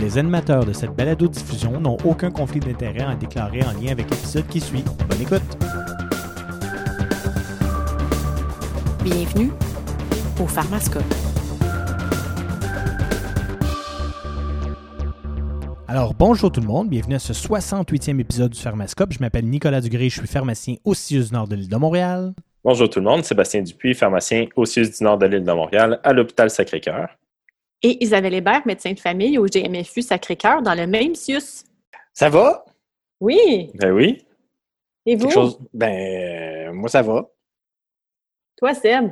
Les animateurs de cette balado-diffusion n'ont aucun conflit d'intérêt à déclarer en lien avec l'épisode qui suit. Bonne écoute! Bienvenue au Pharmascope. Alors, bonjour tout le monde, bienvenue à ce 68e épisode du Pharmascope. Je m'appelle Nicolas Dugré, je suis pharmacien au CIUS Nord de l'île de Montréal. Bonjour tout le monde, Sébastien Dupuis, pharmacien au CIUS du Nord de l'île de Montréal, à l'hôpital Sacré-Cœur. Et Isabelle Hébert, médecin de famille au GMFU Sacré-Cœur, dans le même CIUS. Ça va? Oui. Ben oui. Et vous? Chose... Ben, moi, ça va. Toi, Seb?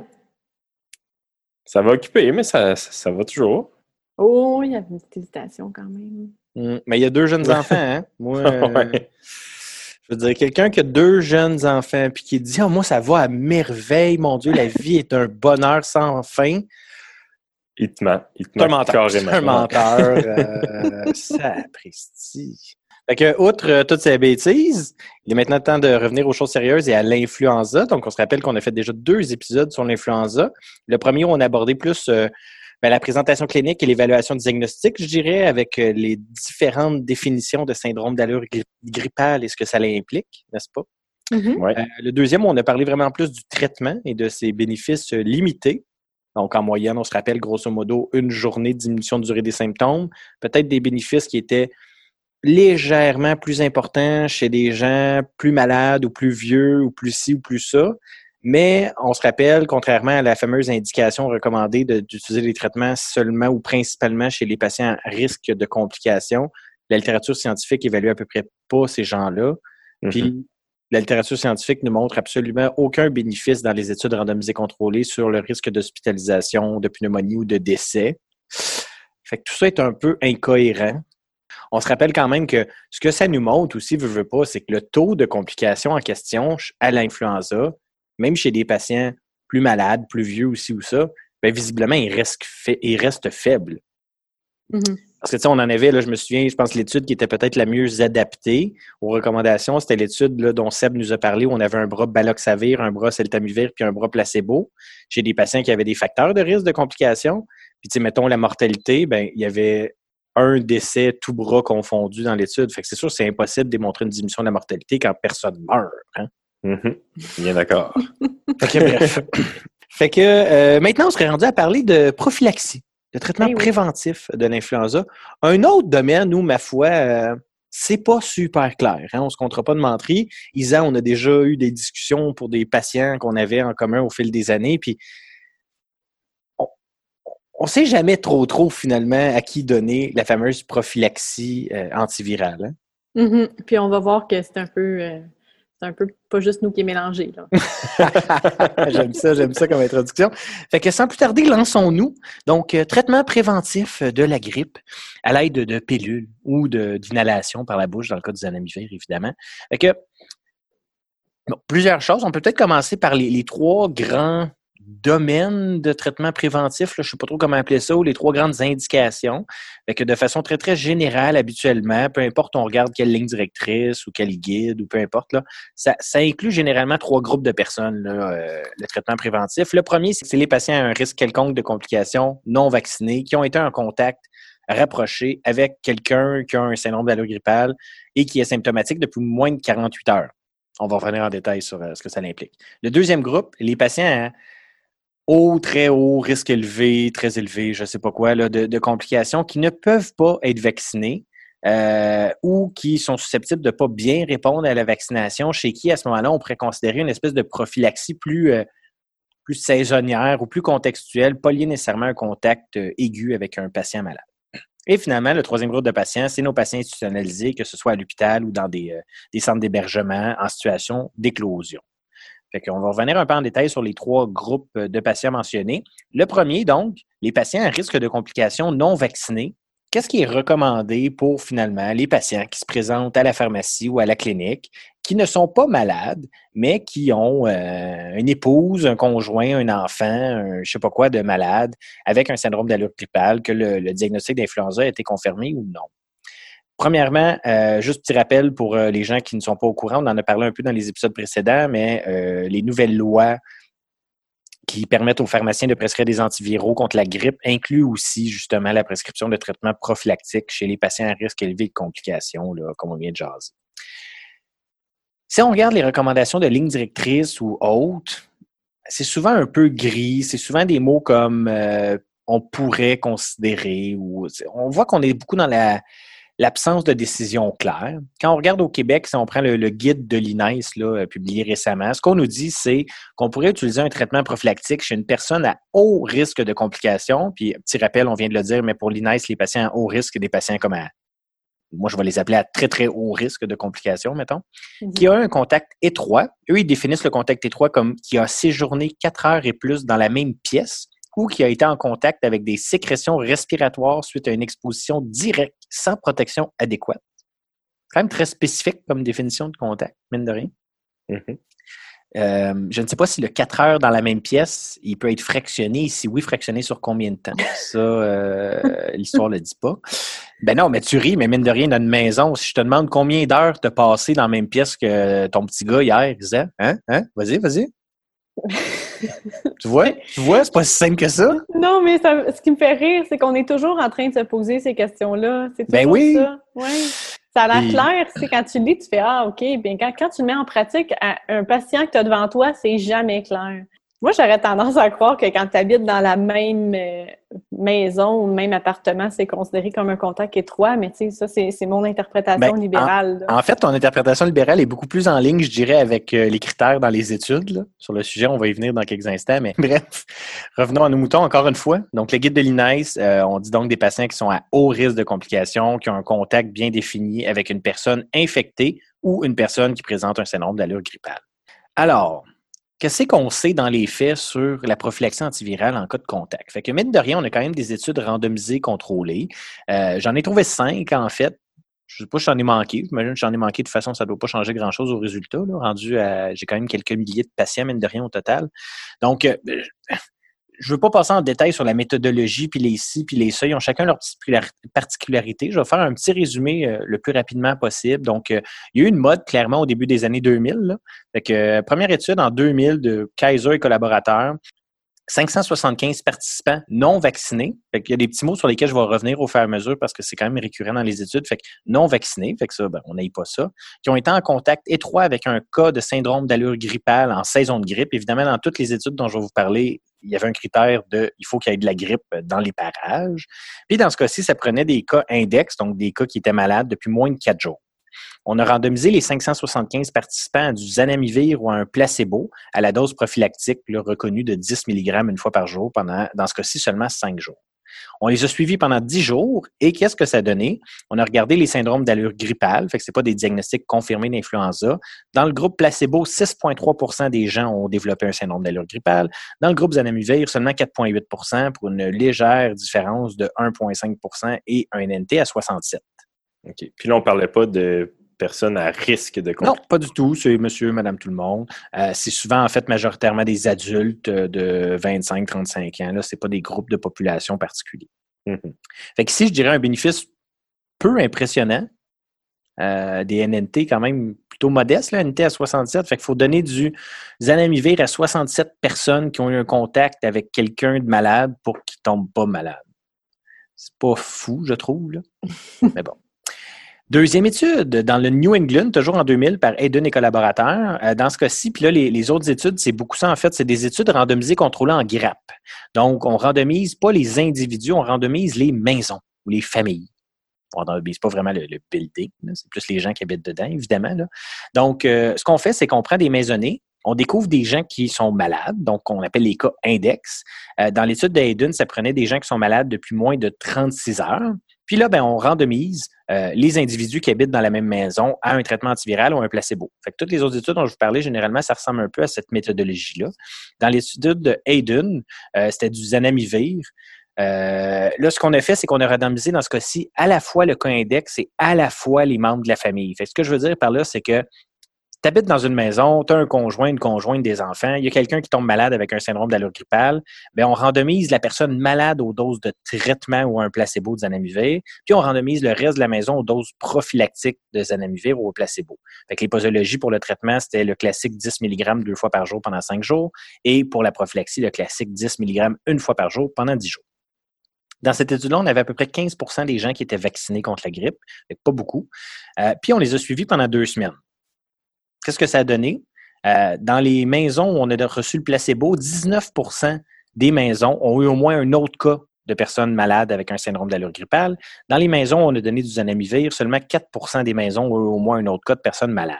Ça va occuper, mais ça, ça, va toujours. Oh, il y a une petite hésitation quand même. Mm, Mais il y a deux jeunes enfants, hein? Moi, euh, Ouais. je veux dire, quelqu'un qui a deux jeunes enfants puis qui dit Ah, moi, ça va à merveille, mon Dieu, la vie est un bonheur sans fin. Il te ment. Il te C'est un ment menteur. C'est carrément. un menteur. euh, sapristi. Fait que, outre euh, toutes ces bêtises, il est maintenant temps de revenir aux choses sérieuses et à l'influenza. Donc, on se rappelle qu'on a fait déjà deux épisodes sur l'influenza. Le premier, où on a abordé plus euh, ben, la présentation clinique et l'évaluation du diagnostic, je dirais, avec euh, les différentes définitions de syndrome d'allure gri- grippale et ce que ça implique, n'est-ce pas? Mhm. Ouais. Euh, le deuxième, on a parlé vraiment plus du traitement et de ses bénéfices euh, limités. Donc, en moyenne, on se rappelle grosso modo une journée de diminution de durée des symptômes, peut-être des bénéfices qui étaient légèrement plus importants chez des gens plus malades ou plus vieux ou plus ci ou plus ça. Mais on se rappelle, contrairement à la fameuse indication recommandée d'utiliser les traitements seulement ou principalement chez les patients à risque de complications, la littérature scientifique évalue à peu près pas ces gens-là. Puis la littérature scientifique ne montre absolument aucun bénéfice dans les études randomisées contrôlées sur le risque d'hospitalisation, de pneumonie ou de décès. Fait tout ça est un peu incohérent. On se rappelle quand même que ce que ça nous montre aussi, veut, veut pas, c'est que le taux de complications en question à l'influenza, même chez des patients plus malades, plus vieux aussi ou ça, ben visiblement, il reste, faible. Mhm. Parce que, tu sais, on en avait, là, je me souviens, je pense que l'étude qui était peut-être la mieux adaptée aux recommandations, c'était l'étude là, dont Seb nous a parlé, où on avait un bras baloxavir, un bras celtamivir, puis un bras placebo, chez des patients qui avaient des facteurs de risque de complications. Puis, tu sais, mettons, la mortalité, ben il y avait un décès tout bras confondu dans l'étude. Fait que c'est sûr, c'est impossible de démontrer une diminution de la mortalité quand personne meurt. Hein? Mhm. Bien d'accord. Fait que, bref. fait que euh, maintenant, on serait rendu à parler de prophylaxie, de traitement oui. préventif de l'influenza. Un autre domaine où, ma foi, euh, c'est pas super clair. Hein? On se comptera pas de menterie. Isa, on a déjà eu des discussions pour des patients qu'on avait en commun au fil des années, puis on, on sait jamais trop trop finalement à qui donner la fameuse prophylaxie euh, antivirale. hein. Mhm. Puis on va voir que c'est un peu. euh, c'est un peu pas juste nous qui est mélangé. J'aime ça, j'aime ça comme introduction. Fait que sans plus tarder, lançons-nous. Donc, euh, traitement préventif de la grippe à l'aide de, pilules ou d'inhalation par la bouche, dans le cas du zanamivir, évidemment. Fait que, plusieurs choses. On peut peut-être commencer par les trois grands domaines de traitement préventif, là, je ne sais pas trop comment appeler ça, ou les trois grandes indications. Fait que de façon très, très générale, habituellement, peu importe on regarde quelle ligne directrice ou quel guide ou peu importe, là, ça, inclut généralement trois groupes de personnes, là, euh, le traitement préventif. Le premier, c'est les patients à un risque quelconque de complications non vaccinés qui ont été en contact rapproché avec quelqu'un qui a un syndrome d'allure grippale et qui est symptomatique depuis moins de 48 heures. On va revenir en détail sur euh, ce que ça implique. Le deuxième groupe, les patients à haut, très haut, risque élevé, très élevé, je ne sais pas quoi, de, complications qui ne peuvent pas être vaccinés euh, ou qui sont susceptibles de ne pas bien répondre à la vaccination, chez qui, à ce moment-là, on pourrait considérer une espèce de prophylaxie plus, euh, saisonnière ou plus contextuelle, pas liée nécessairement à un contact euh, aigu avec un patient malade. Et finalement, le troisième groupe de patients, c'est nos patients institutionnalisés, que ce soit à l'hôpital ou dans des, euh, des centres d'hébergement en situation d'éclosion. Fait qu'on va revenir un peu en détail sur les trois groupes de patients mentionnés. Le premier, donc, les patients à risque de complications non vaccinés. Qu'est-ce qui est recommandé pour finalement les patients qui se présentent à la pharmacie ou à la clinique, qui ne sont pas malades, mais qui ont euh, une épouse, un conjoint, un enfant, un je sais pas quoi de malade, avec un syndrome d'allure grippale, que le diagnostic d'influenza a été confirmé ou non? Premièrement, euh, juste petit rappel pour euh, les gens qui ne sont pas au courant, on en a parlé un peu dans les épisodes précédents, mais euh, les nouvelles lois qui permettent aux pharmaciens de prescrire des antiviraux contre la grippe inclut aussi justement la prescription de traitements prophylactiques chez les patients à risque élevé de complications, comme on vient de jaser. Si on regarde les recommandations de lignes directrices ou autres, c'est souvent un peu gris, c'est souvent des mots comme on pourrait considérer ou on voit qu'on est beaucoup dans la l'absence de décision claire. Quand on regarde au Québec, si on prend le, guide de l'INES euh, publié récemment, ce qu'on nous dit, c'est qu'on pourrait utiliser un traitement prophylactique chez une personne à haut risque de complications. Puis, petit rappel, on vient de le dire, mais pour l'INES, les patients à haut risque, des patients comme à moi, je vais les appeler à très, très haut risque de complications, mettons, mhm. qui a un contact étroit. Eux, ils définissent le contact étroit comme qui a séjourné quatre heures et plus dans la même pièce ou qui a été en contact avec des sécrétions respiratoires suite à une exposition directe sans protection adéquate. Quand même très spécifique comme définition de contact, mine de rien. Mhm. Euh, je ne sais pas si le 4 heures dans la même pièce, il peut être fractionné. Si oui, fractionné sur combien de temps? Ça, euh, l'histoire ne le dit pas. Ben non, mais tu ris, mais mine de rien, dans une maison, si je te demande combien d'heures t'as passé dans la même pièce que ton petit gars hier, disait, hein? Hein? Vas-y, vas-y. tu vois? Tu vois, c'est pas si simple que ça. Non, mais ce qui me fait rire, c'est qu'on est toujours en train de se poser ces questions-là. C'est ben oui. ça. Ça a l'air clair, c'est quand tu lis, tu fais Ah, OK. Bien, quand, quand tu le mets en pratique, un patient que tu as devant toi, c'est jamais clair. Moi, j'aurais tendance à croire que quand tu habites dans la même euh, maison ou même appartement, c'est considéré comme un contact étroit, mais tu sais, ça, c'est mon interprétation ben, libérale. En, fait, ton interprétation libérale est beaucoup plus en ligne, je dirais, avec euh, les critères dans les études. Sur le sujet, on va y venir dans quelques instants, mais bref, revenons à nos moutons encore une fois. Donc, le guide de l'INES, euh, on dit donc des patients qui sont à haut risque de complications, qui ont un contact bien défini avec une personne infectée ou une personne qui présente un syndrome d'allure grippale. Alors, Qu'est-ce qu'on sait dans les faits sur la prophylaxie antivirale en cas de contact? Fait que, mine de rien, on a quand même des études randomisées, contrôlées. Euh, j'en ai trouvé cinq, en fait. Je ne sais pas si j'en ai manqué. J'imagine que j'en ai manqué. De toute façon, ça ne doit pas changer grand-chose au résultat. rendu à, j'ai quand même quelques milliers de patients, mine de rien, au total. Donc, euh, je veux pas passer en détail sur la méthodologie, puis les si, puis les seuils. Ils ont chacun leur particularité. Je vais faire un petit résumé euh, le plus rapidement possible. Donc, euh, il y a eu une mode, clairement, au début des années 2000. Euh, première étude en 2000 de Kaiser et collaborateurs. 575 participants non vaccinés. il y a des petits mots sur lesquels je vais revenir au fur et à mesure parce que c'est quand même récurrent dans les études. Fait que non vaccinés, fait que ça, ben, on n'aille pas ça. Qui ont été en contact étroit avec un cas de syndrome d'allure grippale en saison de grippe. Évidemment, dans toutes les études dont je vais vous parler, il y avait un critère de il faut qu'il y ait de la grippe dans les parages. Puis dans ce cas-ci, ça prenait des cas index, donc des cas qui étaient malades depuis moins de quatre jours. On a randomisé les 575 participants à du zanamivir ou à un placebo à la dose prophylactique reconnue de 10 mg une fois par jour pendant, dans ce cas-ci, seulement 5 jours. On les a suivis pendant 10 jours et qu'est-ce que ça a donné? On a regardé les syndromes d'allure grippale, fait que pas des diagnostics confirmés d'influenza. Dans le groupe placebo, 6,3% des gens ont développé un syndrome d'allure grippale. Dans le groupe zanamivir, seulement 4,8% pour une légère différence de 1,5% et un NNT à 67. OK. Puis là, on ne parlait pas de personnes à risque de Non, pas du tout. C'est monsieur, madame, tout le monde. Euh, c'est souvent, en fait, majoritairement des adultes de 25-35 ans. Ce n'est pas des groupes de population particuliers. Mm-hmm. Fait qu'ici, je dirais un bénéfice peu impressionnant. Euh, des NNT quand même plutôt modestes, là, NNT à 67. Fait qu'il faut donner du zanamivir à 67 personnes qui ont eu un contact avec quelqu'un de malade pour qu'ils ne tombent pas malades. C'est pas fou, je trouve. Là. Mais bon. Deuxième étude, dans le New England, toujours en 2000, par Aiden et collaborateurs. Euh, dans ce cas-ci, puis là, les, autres études, c'est beaucoup ça, en fait, c'est des études randomisées contrôlées en grappe. Donc, on randomise pas les individus, on randomise les maisons ou les familles. On randomise pas vraiment le, building, c'est plus les gens qui habitent dedans, évidemment. Donc, euh, ce qu'on fait, c'est qu'on prend des maisonnées, on découvre des gens qui sont malades, donc on appelle les cas index. Euh, dans l'étude d'Aiden, ça prenait des gens qui sont malades depuis moins de 36 heures. Puis là, ben, on randomise euh, les individus qui habitent dans la même maison à un traitement antiviral ou un placebo. Fait que toutes les autres études dont je vous parlais, généralement, ça ressemble un peu à cette méthodologie-là. Dans l'étude de Hayden, euh, c'était du zanamivir. Euh, là, ce qu'on a fait, c'est qu'on a randomisé dans ce cas-ci à la fois le cas index et à la fois les membres de la famille. Fait ce que je veux dire par là, c'est que tu habites dans une maison, tu as un conjoint, une conjointe, des enfants, il y a quelqu'un qui tombe malade avec un syndrome d'allure grippale, bien, on randomise la personne malade aux doses de traitement ou un placebo de zanamivir, puis on randomise le reste de la maison aux doses prophylactiques de zanamivir ou au placebo. Fait que les posologies pour le traitement, c'était le classique 10 mg deux fois par jour pendant cinq jours, et pour la prophylaxie, le classique 10 mg une fois par jour pendant 10 jours. Dans cette étude-là, on avait à peu près 15% des gens qui étaient vaccinés contre la grippe, pas beaucoup. Euh, puis on les a suivis pendant deux semaines. Qu'est-ce que ça a donné? Euh, dans les maisons où on a reçu le placebo, 19% des maisons ont eu au moins un autre cas de personnes malades avec un syndrome d'allure grippale. Dans les maisons où on a donné du zanamivir, seulement 4% des maisons ont eu au moins un autre cas de personnes malades.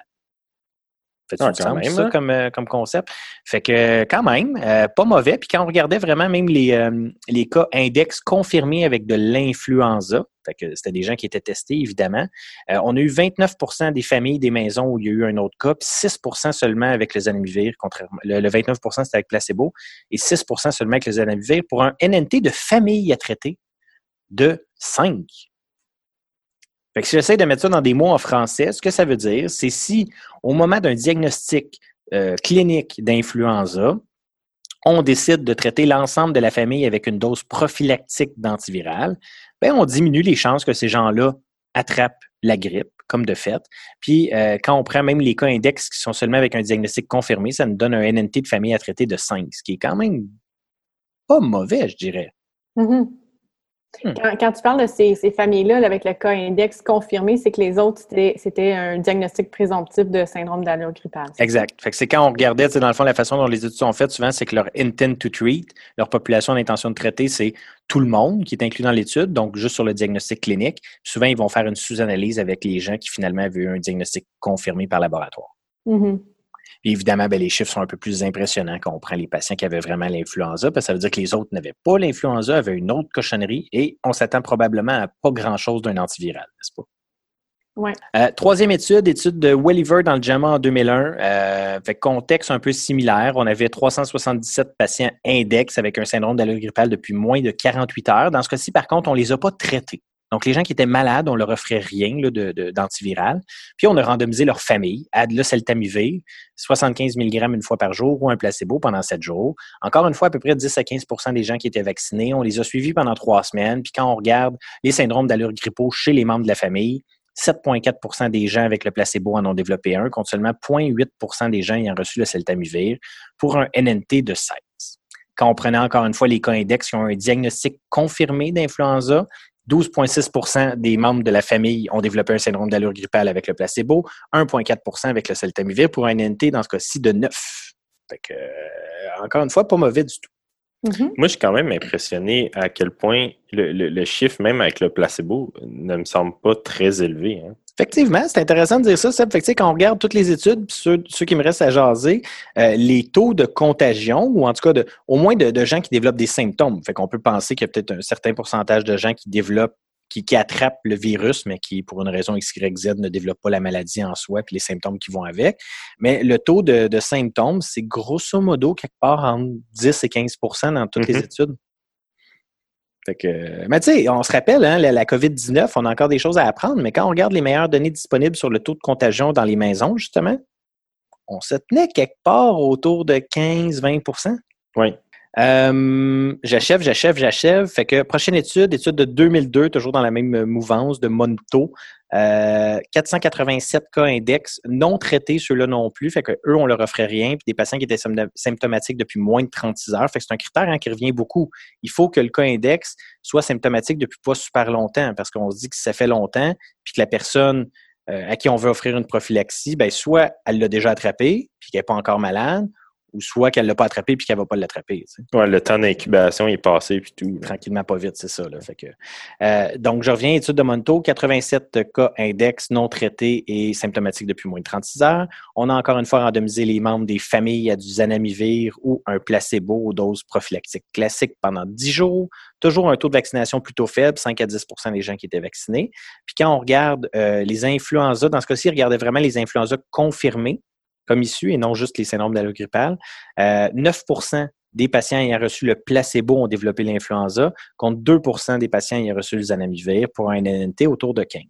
Fait ah, ça hein? comme, euh, comme concept? Fait que quand même, euh, pas mauvais. Puis quand on regardait vraiment même les, euh, les cas index confirmés avec de l'influenza, fait que c'était des gens qui étaient testés, évidemment, on a eu 29% des familles des maisons où il y a eu un autre cas, puis 6 seulement avec le zanamivir, contrairement. Le, 29% c'était avec placebo, et 6% seulement avec le zanamivir pour un NNT de famille à traiter de 5. Si j'essaie de mettre ça dans des mots en français, ce que ça veut dire, c'est si au moment d'un diagnostic euh, clinique d'influenza, on décide de traiter l'ensemble de la famille avec une dose prophylactique d'antiviral, ben on diminue les chances que ces gens-là attrapent la grippe, comme de fait. Puis, euh, quand on prend même les cas index qui sont seulement avec un diagnostic confirmé, ça nous donne un NNT de famille à traiter de 5, ce qui est quand même pas mauvais, je dirais. Mm-hmm. Hmm. Quand, tu parles de ces, familles-là, avec le cas index confirmé, c'est que les autres, c'était un diagnostic présomptif de syndrome d'allure grippale. Exact. C'est quand on regardait, dans le fond, la façon dont les études sont faites, souvent, c'est que leur intent to treat, leur population d'intention de traiter, c'est tout le monde qui est inclus dans l'étude, donc juste sur le diagnostic clinique. souvent, ils vont faire une sous-analyse avec les gens qui finalement avaient eu un diagnostic confirmé par laboratoire. Évidemment, ben, les chiffres sont un peu plus impressionnants quand on prend les patients qui avaient vraiment l'influenza, parce que ça veut dire que les autres n'avaient pas l'influenza, avaient une autre cochonnerie, et on s'attend probablement à pas grand-chose d'un antiviral, n'est-ce pas? Ouais. Euh, troisième étude, étude de Welliver dans le JAMA en 2001. Euh, fait contexte un peu similaire. On avait 377 patients index avec un syndrome d'allure grippale depuis moins de 48 heures. Dans ce cas-ci, par contre, on ne les a pas traités. Donc, les gens qui étaient malades, on leur offrait rien d'antiviral. De, Puis, on a randomisé leur famille à de 75 mg une fois par jour ou un placebo pendant 7 jours. Encore une fois, à peu près 10 à 15% des gens qui étaient vaccinés. On les a suivis pendant trois semaines. Puis, quand on regarde les syndromes d'allure grippaux chez les membres de la famille, 7,4% des gens avec le placebo en ont développé un, contre seulement 0,8% des gens ayant reçu le celtamivir pour un NNT de 16. Quand on prenait encore une fois les cas index qui ont un diagnostic confirmé d'influenza, 12,6% des membres de la famille ont développé un syndrome d'allure grippale avec le placebo, 1,4% avec le celtamivir pour un NT dans ce cas-ci de 9. Fait euh, encore une fois, pas mauvais du tout. Mm-hmm. Moi, je suis quand même impressionné à quel point le, chiffre, même avec le placebo, ne me semble pas très élevé. Hein. Effectivement, c'est intéressant de dire ça. Fait que, quand on regarde toutes les études, ceux, ceux qui me restent à jaser, euh, les taux de contagion, ou en tout cas de, au moins de, gens qui développent des symptômes. Fait qu'on peut penser qu'il y a peut-être un certain pourcentage de gens qui développent, qui, qui, attrapent le virus, mais qui, pour une raison X, Y, Z, ne développent pas la maladie en soi puis les symptômes qui vont avec. Mais le taux de, symptômes, c'est grosso modo quelque part entre 10 et 15% dans toutes les mm-hmm. études mais tu sais, on se rappelle, hein, la, COVID-19, on a encore des choses à apprendre, mais quand on regarde les meilleures données disponibles sur le taux de contagion dans les maisons, justement, on se tenait quelque part autour de 15-20% Oui. Euh, j'achève, j'achève, j'achève. Fait que prochaine étude, étude de 2002, toujours dans la même mouvance de Monto. 487 euh, cas index, non traités, ceux-là non plus. Fait que eux, on leur offrait rien. Puis des patients qui étaient symptomatiques depuis moins de 36 heures. Fait que c'est un critère hein, qui revient beaucoup. Il faut que le cas index soit symptomatique depuis pas super longtemps parce qu'on se dit que ça fait longtemps puis que la personne euh, à qui on veut offrir une prophylaxie, ben soit elle l'a déjà attrapé puis qu'elle n'est pas encore malade, ou soit qu'elle ne l'a pas attrapé puis qu'elle ne va pas l'attraper. le temps d'incubation est passé puis tout. Tranquillement, pas vite, c'est ça. Fait que, euh, donc, je reviens, étude de Monto, 87 cas index non traités et symptomatiques depuis moins de 36 heures. On a encore une fois randomisé les membres des familles à du zanamivir ou un placebo aux doses prophylactiques classiques pendant 10 jours. Toujours un taux de vaccination plutôt faible, 5 à 10% des gens qui étaient vaccinés. Puis quand on regarde euh, les influenza, dans ce cas-ci, regardez vraiment les influenza confirmés comme issu et non juste les syndromes d'allure grippale. 9% euh, des patients ayant reçu le placebo ont développé l'influenza, contre 2% des patients ayant reçu le zanamivir pour un NNT autour de 15.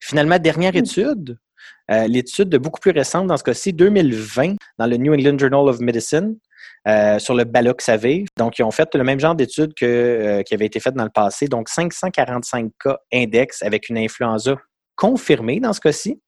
Finalement, dernière hmm. étude, Euh, l'étude de beaucoup plus récente, dans ce cas-ci, 2020, dans le New England Journal of Medicine, euh, sur le baloxavir. Donc, ils ont fait le même genre d'études que, euh, qui avait été faite dans le passé. Donc, 545 cas index avec une influenza confirmée dans ce cas-ci.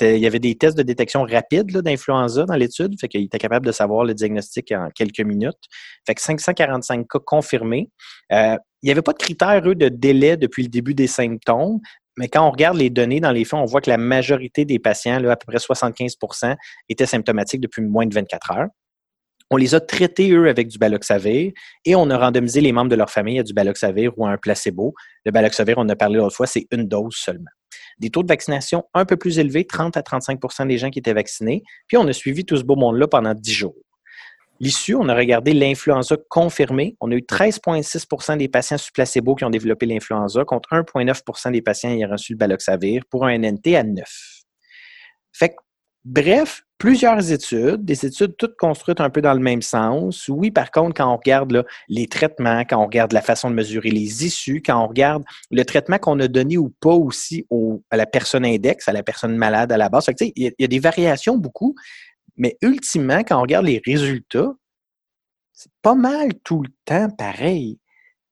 Il y avait des tests de détection rapide d'influenza dans l'étude, fait qu'il était capable de savoir le diagnostic en quelques minutes. Fait que 545 cas confirmés. Euh, il n'y avait pas de critères, eux, de délai depuis le début des symptômes, mais quand on regarde les données dans les fonds, on voit que la majorité des patients, à peu près 75% étaient symptomatiques depuis moins de 24 heures. On les a traités, eux, avec du baloxavir et on a randomisé les membres de leur famille à du baloxavir ou à un placebo. Le baloxavir, on a parlé l'autre fois, c'est une dose seulement. Des taux de vaccination un peu plus élevés, 30 à 35% des gens qui étaient vaccinés. Puis on a suivi tout ce beau monde-là pendant 10 jours. L'issue, on a regardé l'influenza confirmée. On a eu 13,6% des patients sous placebo qui ont développé l'influenza contre 1,9% des patients ayant reçu le baloxavir pour un NNT à 9. Fait bref, plusieurs études, des études toutes construites un peu dans le même sens. Oui, par contre, quand on regarde les traitements, quand on regarde la façon de mesurer les issues, quand on regarde le traitement qu'on a donné ou pas aussi à la personne index, à la personne malade à la base, il y a des variations beaucoup, mais ultimement, quand on regarde les résultats, c'est pas mal tout le temps pareil.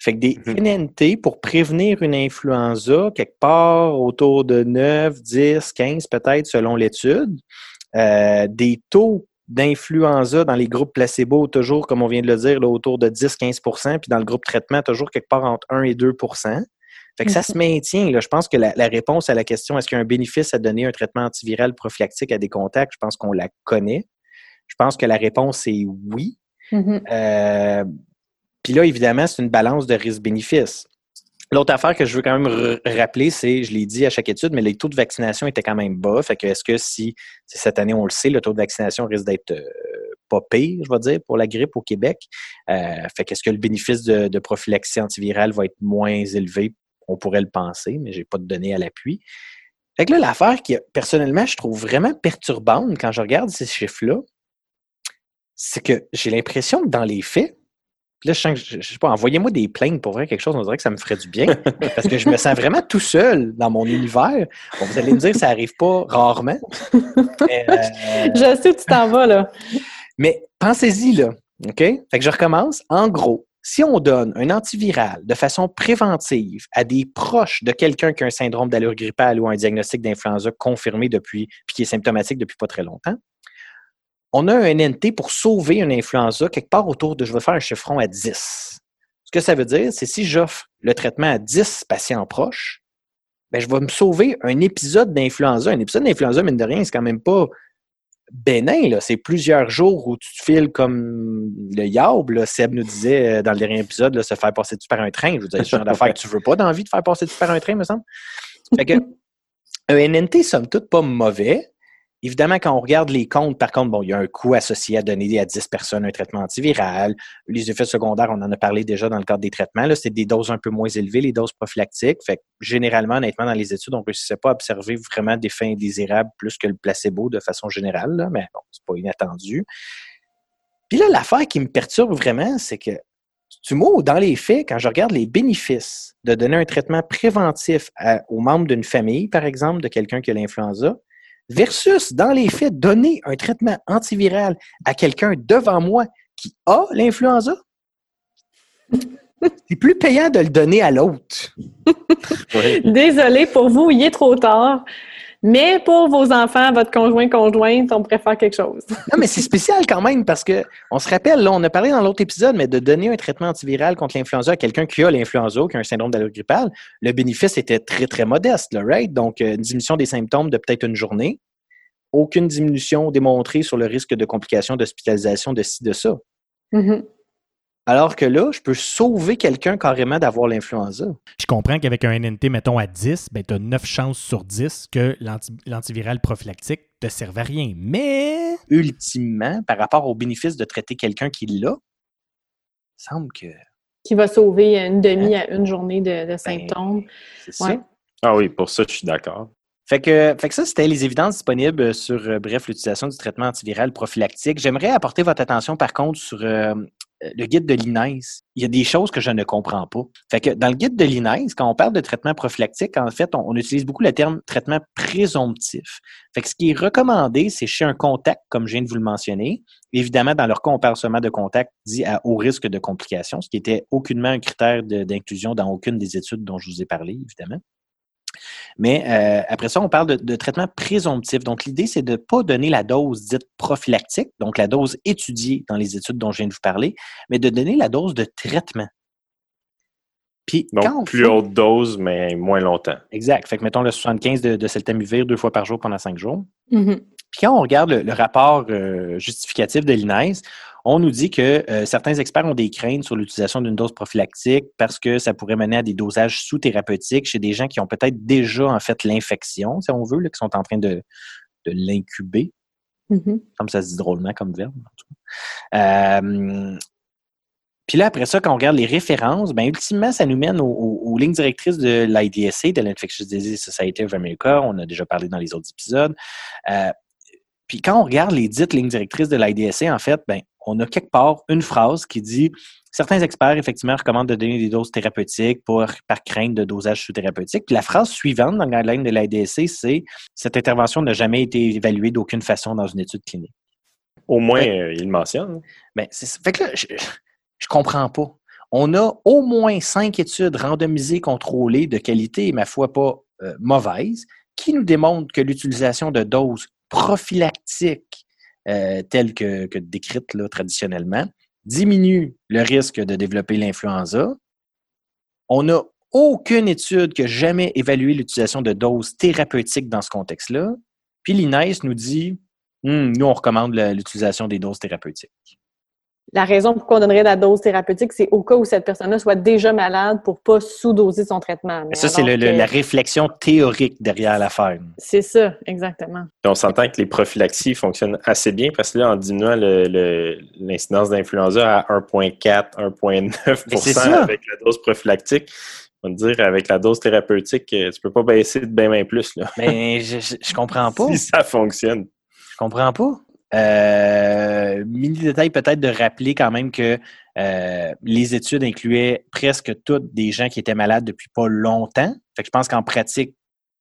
Fait que des NNT mmh pour prévenir une influenza, quelque part autour de 9, 10, 15 peut-être selon l'étude, euh, des taux d'influenza dans les groupes placebo, toujours, comme on vient de le dire, autour de 10-15% puis dans le groupe traitement, toujours quelque part entre 1 et 2% fait que ça se maintient. Là. Je pense que la, réponse à la question est-ce qu'il y a un bénéfice à donner un traitement antiviral prophylactique à des contacts, je pense qu'on la connaît. Je pense que la réponse est oui. Mm-hmm. Euh, puis là, évidemment, c'est une balance de risque-bénéfice. L'autre affaire que je veux quand même rappeler, c'est, je l'ai dit à chaque étude, mais les taux de vaccination étaient quand même bas. Fait que est-ce que si cette année, on le sait, le taux de vaccination risque d'être euh, pas pire, je vais dire, pour la grippe au Québec. Euh, fait qu'est-ce que le bénéfice de, de prophylaxie antivirale va être moins élevé? On pourrait le penser, mais je n'ai pas de données à l'appui. Fait que là, l'affaire qui, personnellement, je trouve vraiment perturbante quand je regarde ces chiffres-là, c'est que j'ai l'impression que dans les faits, là, je sens que, je, sais pas, envoyez-moi des plaintes pour vrai quelque chose, on dirait que ça me ferait du bien, parce que je me sens vraiment tout seul dans mon univers. vous allez me dire que ça n'arrive pas rarement. Euh, je sais où tu t'en vas, là. Mais pensez-y, là. OK? Fait que je recommence. En gros, si on donne un antiviral de façon préventive à des proches de quelqu'un qui a un syndrome d'allure grippale ou un diagnostic d'influenza confirmé depuis, puis qui est symptomatique depuis pas très longtemps, on a un NNT pour sauver une influenza quelque part autour de, je vais faire un chiffron à 10. Ce que ça veut dire, c'est si j'offre le traitement à 10 patients proches, ben, je vais me sauver un épisode d'influenza. Un épisode d'influenza, mine de rien, c'est quand même pas bénin. C'est plusieurs jours où tu te files comme le yaub. Là. Seb nous disait euh, dans le dernier épisode, se faire passer dessus par un train? Je veux dire, c'est genre d'affaire que tu veux pas d'envie de faire passer dessus par un train, me semble? Fait que, un NNT, somme toute, pas mauvais. Évidemment, quand on regarde les comptes, par contre, bon, il y a un coût associé à donner à 10 personnes un traitement antiviral. Les effets secondaires, on en a parlé déjà dans le cadre des traitements. Là, c'est des doses un peu moins élevées, les doses prophylactiques. Fait que, généralement, honnêtement, dans les études, on ne réussissait pas à observer vraiment des fins indésirables plus que le placebo de façon générale, là, mais bon, c'est pas inattendu. Puis là, l'affaire qui me perturbe vraiment, c'est que du mot, dans les faits, quand je regarde les bénéfices de donner un traitement préventif aux membres d'une famille, par exemple, de quelqu'un qui a l'influenza, versus, dans les faits, donner un traitement antiviral à quelqu'un devant moi qui a l'influenza, c'est plus payant de le donner à l'autre. Désolé pour vous, il est trop tard. Mais pour vos enfants, votre conjoint, conjointe, on préfère quelque chose. non, mais c'est spécial quand même parce que on se rappelle, là, on a parlé dans l'autre épisode, mais de donner un traitement antiviral contre l'influenza à quelqu'un qui a l'influenza, qui a un syndrome d'allure grippale, le bénéfice était très, très modeste, là, right? Donc, euh, une diminution des symptômes de peut-être une journée. Aucune diminution démontrée sur le risque de complications d'hospitalisation de ci, de ça. Mm-hmm. Alors que là, je peux sauver quelqu'un carrément d'avoir l'influenza. Je comprends qu'avec un NNT, mettons, à 10, ben, tu as 9 chances sur 10 que l'antiviral prophylactique ne te serve à rien. Mais. Ultimement, par rapport au bénéfice de traiter quelqu'un qui l'a, il semble que. Qui va sauver une demi hein? à une journée de, ben, symptômes. c'est ça. Ah oui, pour ça, je suis d'accord. Fait que, ça, c'était les évidences disponibles sur, euh, bref, l'utilisation du traitement antiviral prophylactique. J'aimerais apporter votre attention, par contre, sur euh, le guide de l'INES. Il y a des choses que je ne comprends pas. Fait que dans le guide de l'INES, quand on parle de traitement prophylactique, en fait, on, utilise beaucoup le terme traitement présomptif. Fait que ce qui est recommandé, c'est chez un contact, comme je viens de vous le mentionner. Évidemment, dans leur cas, on parle seulement de contact dit à haut risque de complications, ce qui était aucunement un critère d'inclusion dans aucune des études dont je vous ai parlé, évidemment. Mais euh, après ça, on parle de, traitement présomptif. Donc, l'idée, c'est de ne pas donner la dose dite prophylactique, donc la dose étudiée dans les études dont je viens de vous parler, mais de donner la dose de traitement. Puis, donc, plus haute dose, mais moins longtemps. Exact. Fait que mettons le 75 de, de deux fois par jour pendant cinq jours. Mm-hmm. Puis quand on regarde le, rapport euh, justificatif de l'INES, on nous dit que euh, certains experts ont des craintes sur l'utilisation d'une dose prophylactique parce que ça pourrait mener à des dosages sous-thérapeutiques chez des gens qui ont peut-être déjà en fait l'infection, si on veut, qui sont en train de, l'incuber. Mm-hmm. Comme ça se dit drôlement comme verbe. Euh, puis là, après ça, quand on regarde les références, ben ultimement, ça nous mène aux, lignes directrices de l'IDSA, de l'Infectious Disease Society of America. On a déjà parlé dans les autres épisodes. Euh, puis quand on regarde les dites lignes directrices de l'IDSA, en fait, ben, on a quelque part une phrase qui dit certains experts, effectivement, recommandent de donner des doses thérapeutiques pour, par crainte de dosage sous-thérapeutique. Puis la phrase suivante dans le guideline de l'IDSA, c'est cette intervention n'a jamais été évaluée d'aucune façon dans une étude clinique. Au moins, euh, il mentionne. Ben, fait que là, je, je comprends pas. On a au moins cinq études randomisées, contrôlées, de qualité, ma foi, pas euh, mauvaise, qui nous démontrent que l'utilisation de doses prophylactiques euh, telles que, décrites là, traditionnellement diminue le risque de développer l'influenza. On n'a aucune étude qui a jamais évalué l'utilisation de doses thérapeutiques dans ce contexte-là. Puis l'INES nous dit, hmm, nous, on recommande l'utilisation des doses thérapeutiques la raison pourquoi on donnerait la dose thérapeutique, c'est au cas où cette personne-là soit déjà malade pour pas sous-doser son traitement. ça, c'est la réflexion théorique derrière l'affaire. C'est ça, exactement. on s'entend que les prophylaxies fonctionnent assez bien parce que là, en diminuant l'incidence d'influenza à 1,4, 1,9% avec la dose prophylactique, on va dire, avec la dose thérapeutique, euh, tu peux pas baisser de bien, bien plus. Là. Mais je, je, je comprends pas. si ça fonctionne. Je comprends pas. Euh, mini détail peut-être de rappeler quand même que euh, les études incluaient presque toutes des gens qui étaient malades depuis pas longtemps. Fait que je pense qu'en pratique,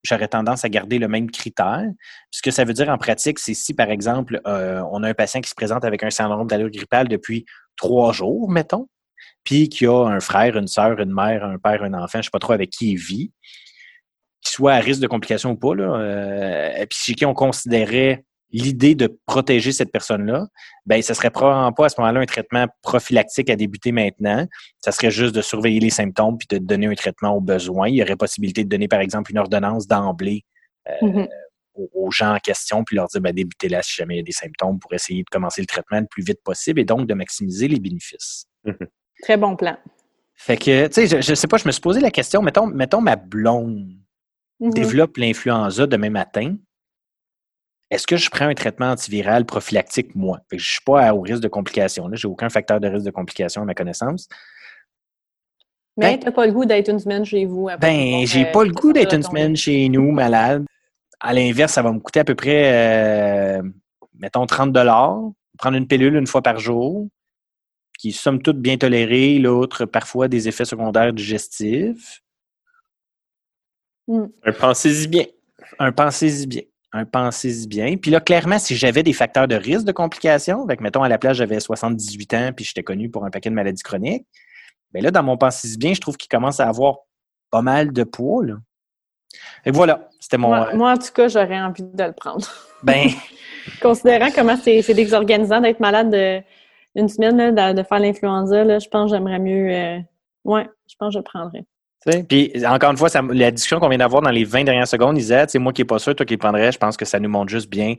j'aurais tendance à garder le même critère. Ce que ça veut dire en pratique, c'est si, par exemple, euh, on a un patient qui se présente avec un syndrome d'allure grippale depuis trois jours, mettons, puis qui a un frère, une sœur, une mère, un père, un enfant, je sais pas trop avec qui il vit, qui soit à risque de complications ou pas, là, et puis chez qui on considérait l'idée de protéger cette personne-là, ben ce serait probablement pas à ce moment-là un traitement prophylactique à débuter maintenant. Ça serait juste de surveiller les symptômes puis de donner un traitement au besoin. Il y aurait possibilité de donner, par exemple, une ordonnance d'emblée euh, mm-hmm. aux, gens en question puis leur dire ben, débutez là si jamais il y a des symptômes pour essayer de commencer le traitement le plus vite possible et donc de maximiser les bénéfices. Mm-hmm. Très bon plan. Fait que, tu sais, je, je sais pas, je me suis posé la question, mettons, mettons ma blonde mm-hmm. développe l'influenza demain matin est-ce que je prends un traitement antiviral prophylactique, moi? je ne suis pas au risque de complications. Je n'ai aucun facteur de risque de complication à ma connaissance. Mais ben tu n'as pas le goût d'être une semaine chez vous. Ben, j'ai pas le goût d'être une semaine chez nous, malade. À l'inverse, ça va me coûter à peu près, euh, mettons, 30 Prendre une pilule une fois par jour, qui somme toute bien tolérée, l'autre parfois des effets secondaires digestifs. Hmm. Un pensez-y bien. Un pensez-y bien un pensez-y bien. Puis là, clairement, si j'avais des facteurs de risque de complications, avec, mettons, à la place, j'avais 78 ans, puis j'étais connu pour un paquet de maladies chroniques, bien là, dans mon pensez-y bien, je trouve qu'il commence à avoir pas mal de poids, là. Et voilà, c'était mon... Euh, moi, en tout cas, j'aurais envie de le prendre. Ben... Considérant comment c'est désorganisant d'être malade de, une semaine, de, faire l'influenza, je pense que j'aimerais mieux... Euh, ouais, je pense que je le prendrais. Puis, encore une fois, la discussion qu'on vient d'avoir dans les 20 dernières secondes, disait, c'est moi qui n'ai pas sûr, toi qui le prendrais, je pense que ça nous montre juste bien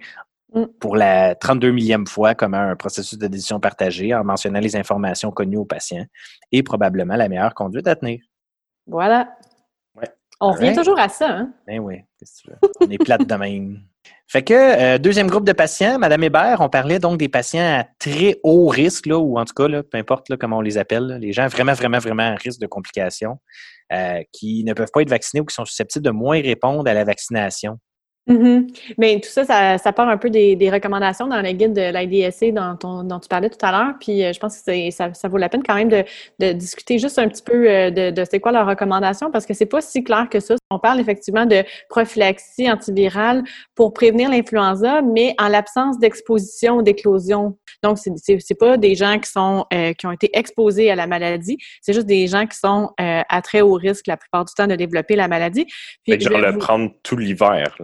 mm. pour la 32 millième fois comment un processus de décision partagée en mentionnant les informations connues aux patients et probablement la meilleure conduite à tenir. Voilà. On revient toujours à ça. Hein? Ben oui, qu'est-ce que tu veux? On est plate de même. Fait que, euh, deuxième groupe de patients, Madame Hébert, on parlait donc des patients à très haut risque, là, ou en tout cas, là, peu importe là, comment on les appelle, les gens vraiment, vraiment, vraiment à risque de complications, qui ne peuvent pas être vaccinés ou qui sont susceptibles de moins répondre à la vaccination Mm-hmm. Mais tout ça, ça, part un peu des, recommandations dans le guide de l'IDSC dont, dont tu parlais tout à l'heure. Puis euh, je pense que ça, ça vaut la peine quand même de, discuter juste un petit peu euh, de, de c'est quoi leurs recommandations parce que c'est pas si clair que ça. On parle effectivement de prophylaxie antivirale pour prévenir l'influenza, mais en l'absence d'exposition ou d'éclosion. Donc, c'est, pas des gens qui sont euh, qui ont été exposés à la maladie, c'est juste des gens qui sont à très haut risque la plupart du temps de développer la maladie. Puis, genre le prendre tout l'hiver.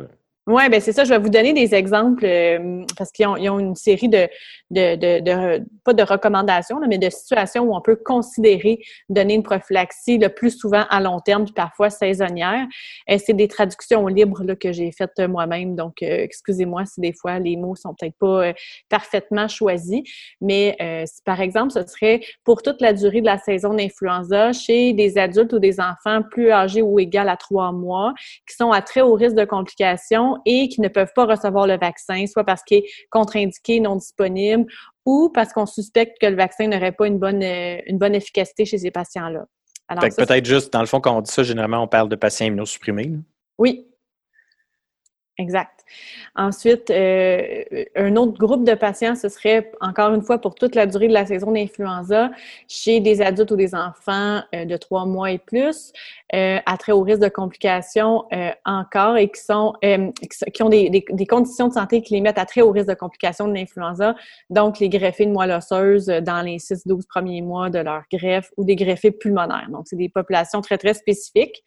Oui, ben c'est ça. Je vais vous donner des exemples euh, parce qu'ils ont, ils ont, une série de, de, de, de, pas de recommandations, mais de situations où on peut considérer donner une prophylaxie le plus souvent à long terme, puis parfois saisonnière. Euh, c'est des traductions libres là, que j'ai faites moi-même, donc euh, excusez-moi si des fois les mots sont peut-être pas parfaitement choisis. Mais par exemple, ce serait pour toute la durée de la saison d'influenza chez des adultes ou des enfants plus âgés ou égaux à trois mois qui sont à très haut risque de complications et qui ne peuvent pas recevoir le vaccin, soit parce qu'il est contre-indiqué, non disponible, ou parce qu'on suspecte que le vaccin n'aurait pas une bonne, euh, une bonne efficacité chez ces patients-là. peut-être juste, dans le fond, quand on dit ça, généralement, on parle de patients immunosupprimés. Oui, Exact. Ensuite, euh, un autre groupe de patients, ce serait encore une fois pour toute la durée de la saison d'influenza chez des adultes ou des enfants euh, de trois mois et plus, euh, à très haut risque de complications encore et qui sont qui ont des, des, conditions de santé qui les mettent à très haut risque de complications de l'influenza, donc les greffés de moelle osseuse dans les 6-12 premiers mois de leur greffe ou des greffés pulmonaires. Donc, c'est des populations très, très spécifiques.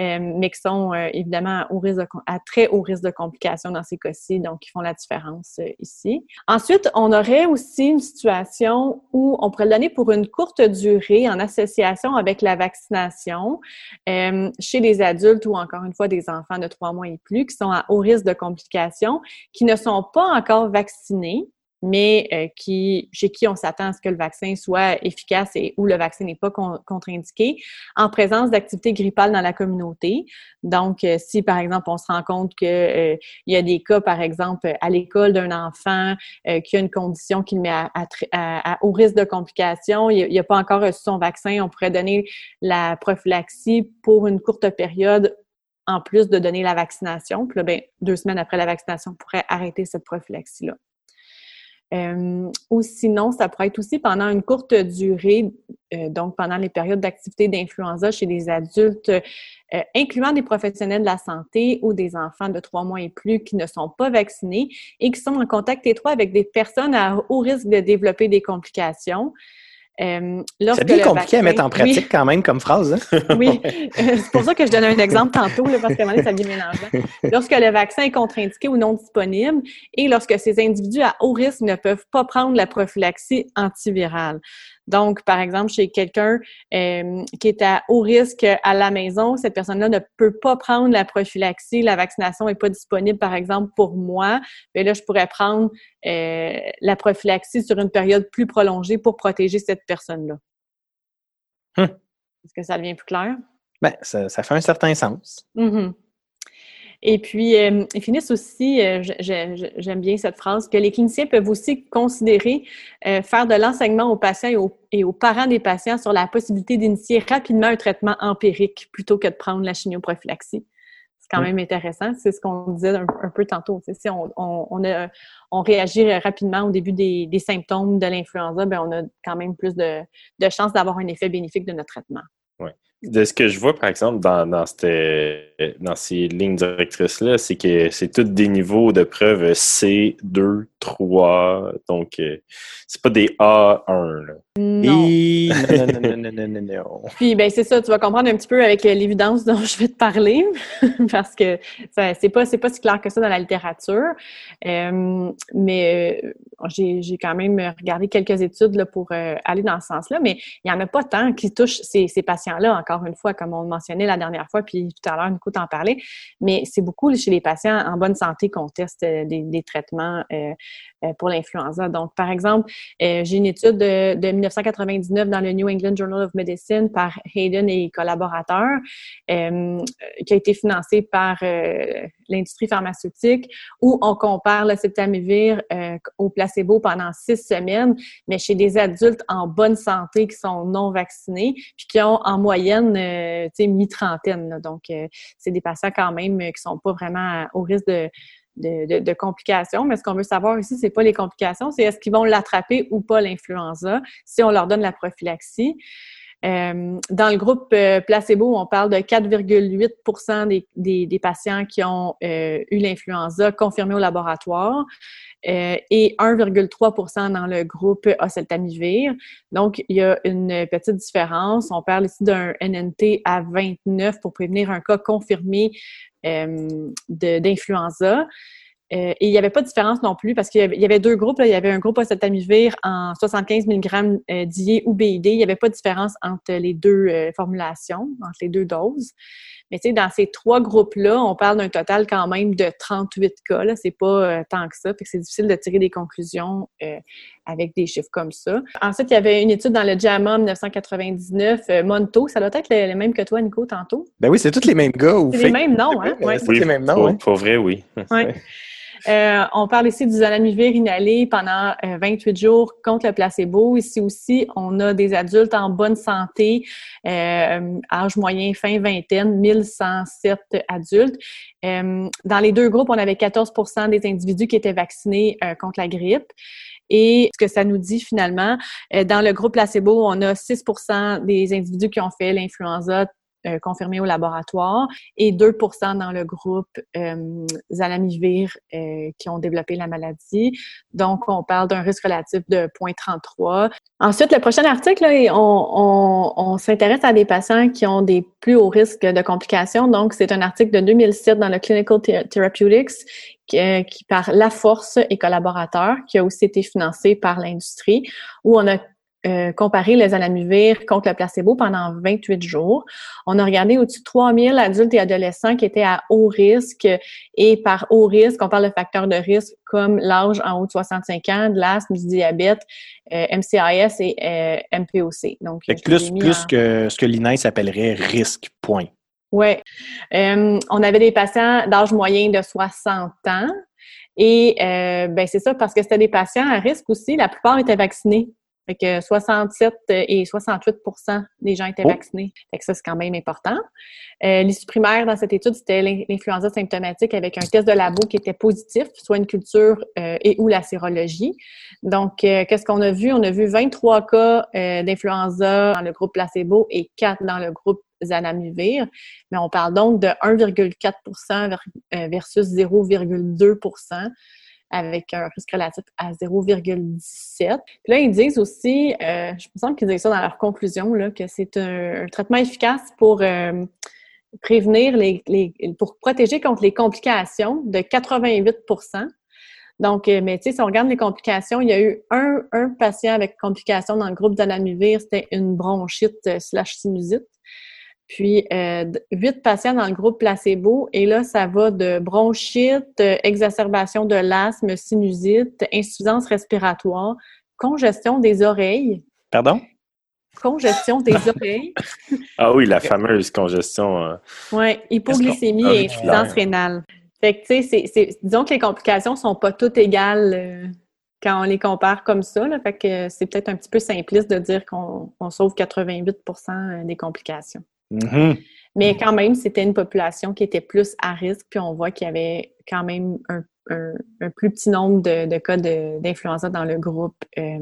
Euh, mais qui sont euh, évidemment au risque à très haut risque de complications dans ces cas-ci, donc qui font la différence euh, ici. Ensuite, on aurait aussi une situation où on pourrait le donner pour une courte durée en association avec la vaccination chez les adultes ou encore une fois des enfants de trois mois et plus qui sont à haut risque de complications, qui ne sont pas encore vaccinés mais euh, qui, chez qui on s'attend à ce que le vaccin soit efficace et où le vaccin n'est pas contre-indiqué, en présence d'activités grippales dans la communauté. Donc, euh, si par exemple on se rend compte qu'il euh, y a des cas, par exemple, à l'école d'un enfant qui a une condition qui le met à, à, au risque de complications, il n'a pas encore reçu son vaccin, on pourrait donner la prophylaxie pour une courte période en plus de donner la vaccination. Puis là, ben, deux semaines après la vaccination, on pourrait arrêter cette prophylaxie-là. Euh, ou sinon, ça pourrait être aussi pendant une courte durée, euh, donc pendant les périodes d'activité d'influenza chez des adultes, euh, incluant des professionnels de la santé ou des enfants de trois mois et plus qui ne sont pas vaccinés et qui sont en contact étroit avec des personnes à haut risque de développer des complications. Euh, c'est bien compliqué à mettre en pratique quand même comme phrase. Hein? oui, euh, c'est pour ça que je donne un exemple tantôt, parce qu'à un moment donné, ça devient mélangeant. Lorsque le vaccin est contre-indiqué ou non disponible et lorsque ces individus à haut risque ne peuvent pas prendre la prophylaxie antivirale. Donc, par exemple, chez quelqu'un euh, qui est à haut risque à la maison, cette personne-là ne peut pas prendre la prophylaxie, la vaccination n'est pas disponible, par exemple, pour moi. Mais là, je pourrais prendre euh, la prophylaxie sur une période plus prolongée pour protéger cette personne-là. Hum. Est-ce que ça devient plus clair? Bien, ça, fait un certain sens. Mm-hmm. Et puis, euh, ils finissent aussi, euh, j'aime bien cette phrase, que les cliniciens peuvent aussi considérer euh, faire de l'enseignement aux patients et aux, parents des patients sur la possibilité d'initier rapidement un traitement empirique plutôt que de prendre la chimioprophylaxie. C'est quand même intéressant. C'est ce qu'on disait un, peu tantôt. Si on, on, réagit rapidement au début des, symptômes de l'influenza, ben on a quand même plus de, de chances d'avoir un effet bénéfique de notre traitement. Oui de ce que je vois, par exemple, dans, dans, dans ces lignes directrices-là, c'est que c'est tous des niveaux de preuve C, 2, 3. Donc, euh, c'est pas des A1. Là. Non. non, non, non, non, non, non, Puis, ben, c'est ça, tu vas comprendre un petit peu avec l'évidence dont je vais te parler, parce que c'est pas, pas si clair que ça dans la littérature. Euh, mais euh, j'ai quand même regardé quelques études là, pour aller dans ce sens-là, mais il n'y en a pas tant qui touchent ces, ces patients-là, encore une fois, comme on le mentionnait la dernière fois, puis tout à l'heure, coup, t'en parlais. Mais c'est beaucoup chez les patients en bonne santé qu'on teste des, des traitements euh, pour l'influenza. Donc, par exemple, euh, j'ai une étude de, de, 1999 dans le New England Journal of Medicine par Hayden et collaborateurs euh, qui a été financée par l'industrie pharmaceutique où on compare le septamivir au placebo pendant six semaines, mais chez des adultes en bonne santé qui sont non vaccinés puis qui ont en moyenne euh, tu sais, mi-trentaine. Donc, euh, c'est des patients quand même qui sont pas vraiment au risque de, de, complications. Mais ce qu'on veut savoir ici, c'est pas les complications, c'est est-ce qu'ils vont l'attraper ou pas l'influenza si on leur donne la prophylaxie. Euh, dans le groupe euh, placebo, on parle de 4,8 des, des, des, patients qui ont euh, eu l'influenza confirmée au laboratoire et 1,3% dans le groupe oseltamivir. Donc, il y a une petite différence. On parle ici d'un NNT à 29 pour prévenir un cas confirmé d'influenza. Euh, et il n'y avait pas de différence non plus parce qu'il y, avait deux groupes. Il y avait un groupe oseltamivir en 75 mg euh, d'IA ou BID. Il n'y avait pas de différence entre les deux euh, formulations, entre les deux doses. Mais tu sais, dans ces trois groupes-là, on parle d'un total quand même de 38 cas. C'est pas tant que ça. Fait que c'est difficile de tirer des conclusions avec des chiffres comme ça. Ensuite, il y avait une étude dans le JAMA 1999, Monto. Ça doit être le, même que toi, Nico, tantôt. Ben oui, c'est tous les mêmes gars. C'est les mêmes noms, hein? Ouais. c'est les mêmes noms. Pour, pour vrai, oui. Ouais. Euh, on parle ici du zanamivir inhalé pendant 28 euh, jours contre le placebo. Ici aussi, on a des adultes en bonne santé, euh, âge moyen fin vingtaine, 1107 adultes. dans les deux groupes, on avait 14% des individus qui étaient vaccinés contre la grippe. Et ce que ça nous dit finalement, dans le groupe placebo, on a 6% des individus qui ont fait l'influenza euh, confirmés au laboratoire et 2% dans le groupe euh, Zalamivir euh, qui ont développé la maladie. Donc, on parle d'un risque relatif de 0.33. Ensuite, le prochain article, là, on, on, s'intéresse à des patients qui ont des plus hauts risques de complications. Donc, c'est un article de 2007 dans le Clinical Therapeutics qui, qui, par La Force et collaborateurs, qui a aussi été financé par l'industrie, où on a euh, comparer les anamivir contre le placebo pendant 28 jours. On a regardé au-dessus de 3000 adultes et adolescents qui étaient à haut risque et par haut risque, on parle de facteurs de risque comme l'âge en haut de 65 ans, de l'asthme, du diabète, euh, MCIS et euh, MPOC. Donc, plus, plus que ce que l'INES appellerait risque, point. Oui. on avait des patients d'âge moyen de 60 ans. Et ben c'est ça parce que c'était des patients à risque aussi. La plupart étaient vaccinés. Fait que 67 et 68% des gens étaient oh. vaccinés. Fait que ça, c'est quand même important. Euh, L'issue primaire dans cette étude, c'était l'influenza symptomatique avec un test de labo qui était positif, soit une culture euh, et ou la sérologie. Donc, euh, qu'est-ce qu'on a vu? On a vu 23 cas euh, d'influenza dans le groupe placebo et 4 dans le groupe zanamivir. Mais on parle donc de 1,4% versus 0,2 avec un risque relatif à 0,17. Puis là, ils disent aussi, euh, je me sens qu'ils disent ça dans leur conclusion, là, que c'est un, traitement efficace pour euh, prévenir les, pour protéger contre les complications de 88 donc, euh, mais tu sais, si on regarde les complications, il y a eu un, un patient avec complications dans le groupe d'anamivir, c'était une bronchite slash sinusite puis euh, huit patients dans le groupe placebo. Et là, ça va de bronchite, exacerbation de l'asthme, sinusite, insuffisance respiratoire, congestion des oreilles. Pardon? Congestion des oreilles. ah oui, la fameuse congestion. Euh, oui, hypoglycémie et insuffisance rénale. Fait que, tu sais, disons que les complications sont pas toutes égales euh, quand on les compare comme ça. Là, fait que c'est peut-être un petit peu simpliste de dire qu'on sauve 88% des complications. Mm-hmm. Mais quand même, c'était une population qui était plus à risque, puis on voit qu'il y avait quand même un, plus petit nombre de, cas d'influenza dans le groupe euh,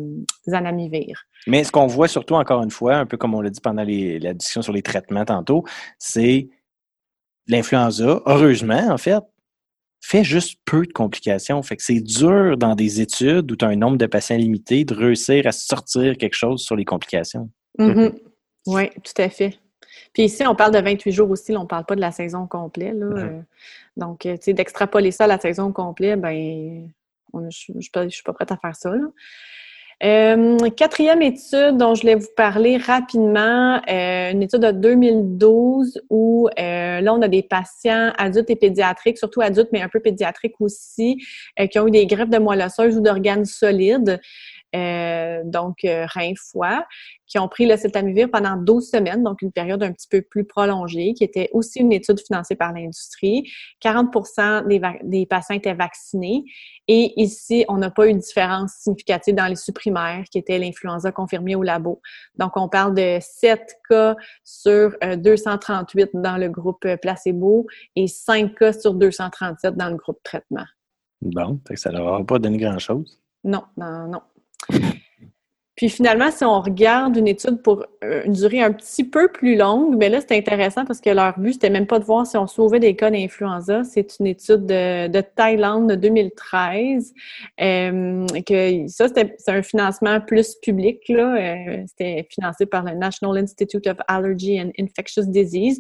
Zanamivir. Mais ce qu'on voit surtout, encore une fois, un peu comme on l'a dit pendant la discussion sur les traitements tantôt, c'est l'influenza, heureusement, en fait, fait juste peu de complications. Fait que c'est dur dans des études où tu as un nombre de patients limité de réussir à sortir quelque chose sur les complications. Mm-hmm. Oui, tout à fait. Puis ici, on parle de 28 jours aussi, on ne parle pas de la saison complète. Là. Euh, donc, euh, tu sais, d'extrapoler ça à la saison complète, ben, je ne suis pas prête à faire ça. Euh, quatrième étude dont je voulais vous parler rapidement, une étude de 2012 où là, on a des patients adultes et pédiatriques, surtout adultes, mais un peu pédiatriques aussi, qui ont eu des greffes de moelle osseuse ou d'organes solides. Euh, donc rein, foie, qui ont pris le celtamivir pendant 12 semaines, donc une période un petit peu plus prolongée, qui était aussi une étude financée par l'industrie. 40 des, des patients étaient vaccinés et ici, on n'a pas eu de différence significative dans les supprimaires, qui étaient l'influenza confirmée au labo. Donc, on parle de 7 cas sur 238 dans le groupe placebo et 5 cas sur 237 dans le groupe traitement. Bon, ça ne leur aura pas donné grand-chose. Non, non, non. Puis finalement, si on regarde une étude pour euh, une durée un petit peu plus longue, mais là, c'est intéressant parce que leur but, c'était même pas de voir si on sauvait des cas d'influenza. C'est une étude de, Thaïlande de 2013. Euh, que ça, c'était un financement plus public. Euh, c'était financé par le National Institute of Allergy and Infectious Disease.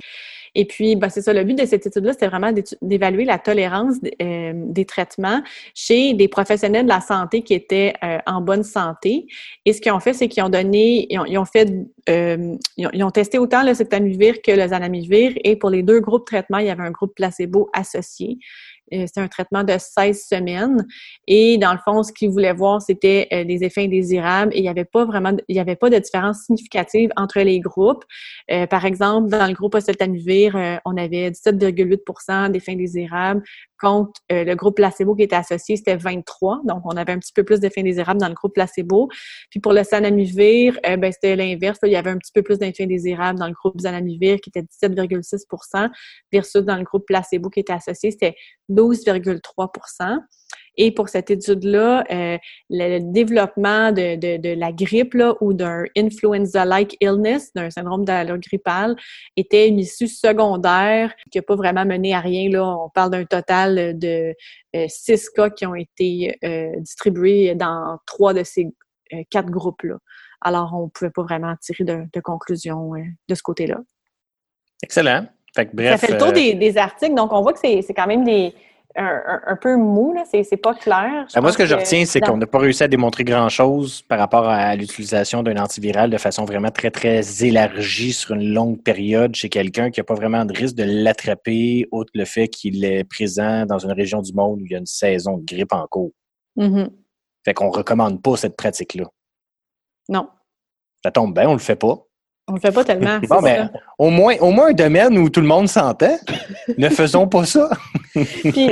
Et puis, ben, c'est ça, le but de cette étude-là, c'était vraiment d'évaluer la tolérance euh, des traitements chez des professionnels de la santé qui étaient euh, en bonne santé. Et ce qu'ils ont fait, c'est qu'ils ont donné, ils ont, fait, euh, ils, ont, testé autant le septamivir que le zanamivir. Et pour les deux groupes de traitement, il y avait un groupe placebo associé. Euh, c'est un traitement de 16 semaines. Et dans le fond, ce qu'ils voulaient voir, c'était euh, les effets indésirables. Et il n'y avait pas vraiment, il n'y avait pas de différence significative entre les groupes. Euh, par exemple, dans le groupe oseltamivir, on avait 17,8 d'effets indésirables contre le groupe placebo qui était associé, c'était 23. Donc, on avait un petit peu plus d'effets indésirables dans le groupe placebo. Puis pour le sanamivir, ben, c'était l'inverse. Il y avait un petit peu plus d'effets indésirables dans le groupe zanamivir qui était 17,6% versus dans le groupe placebo qui était associé, c'était 12,3 et pour cette étude-là, euh, le développement de, de, la grippe là, ou d'un influenza-like illness, d'un syndrome d'allure grippale, était une issue secondaire qui n'a pas vraiment mené à rien. Là. On parle d'un total de euh, six cas qui ont été euh, distribués dans trois de ces quatre groupes-là. Alors, on ne pouvait pas vraiment tirer de, de conclusion de ce côté-là. Excellent. Fait ça fait le tour des, des, articles, donc on voit que c'est quand même des, un, peu mou, là. C'est, pas clair. Ben, moi, ce que, je retiens, c'est qu'on n'a pas réussi à démontrer grand-chose par rapport à l'utilisation d'un antiviral de façon vraiment très, très élargie sur une longue période chez quelqu'un qui n'a pas vraiment de risque de l'attraper, outre le fait qu'il est présent dans une région du monde où il y a une saison de grippe en cours. Mm-hmm. Fait qu'on recommande pas cette pratique-là. Non. Ça tombe bien, on le fait pas. On le fait pas tellement. bon, ben, au moins, au moins un domaine où tout le monde s'entend. ne faisons pas ça. Puis,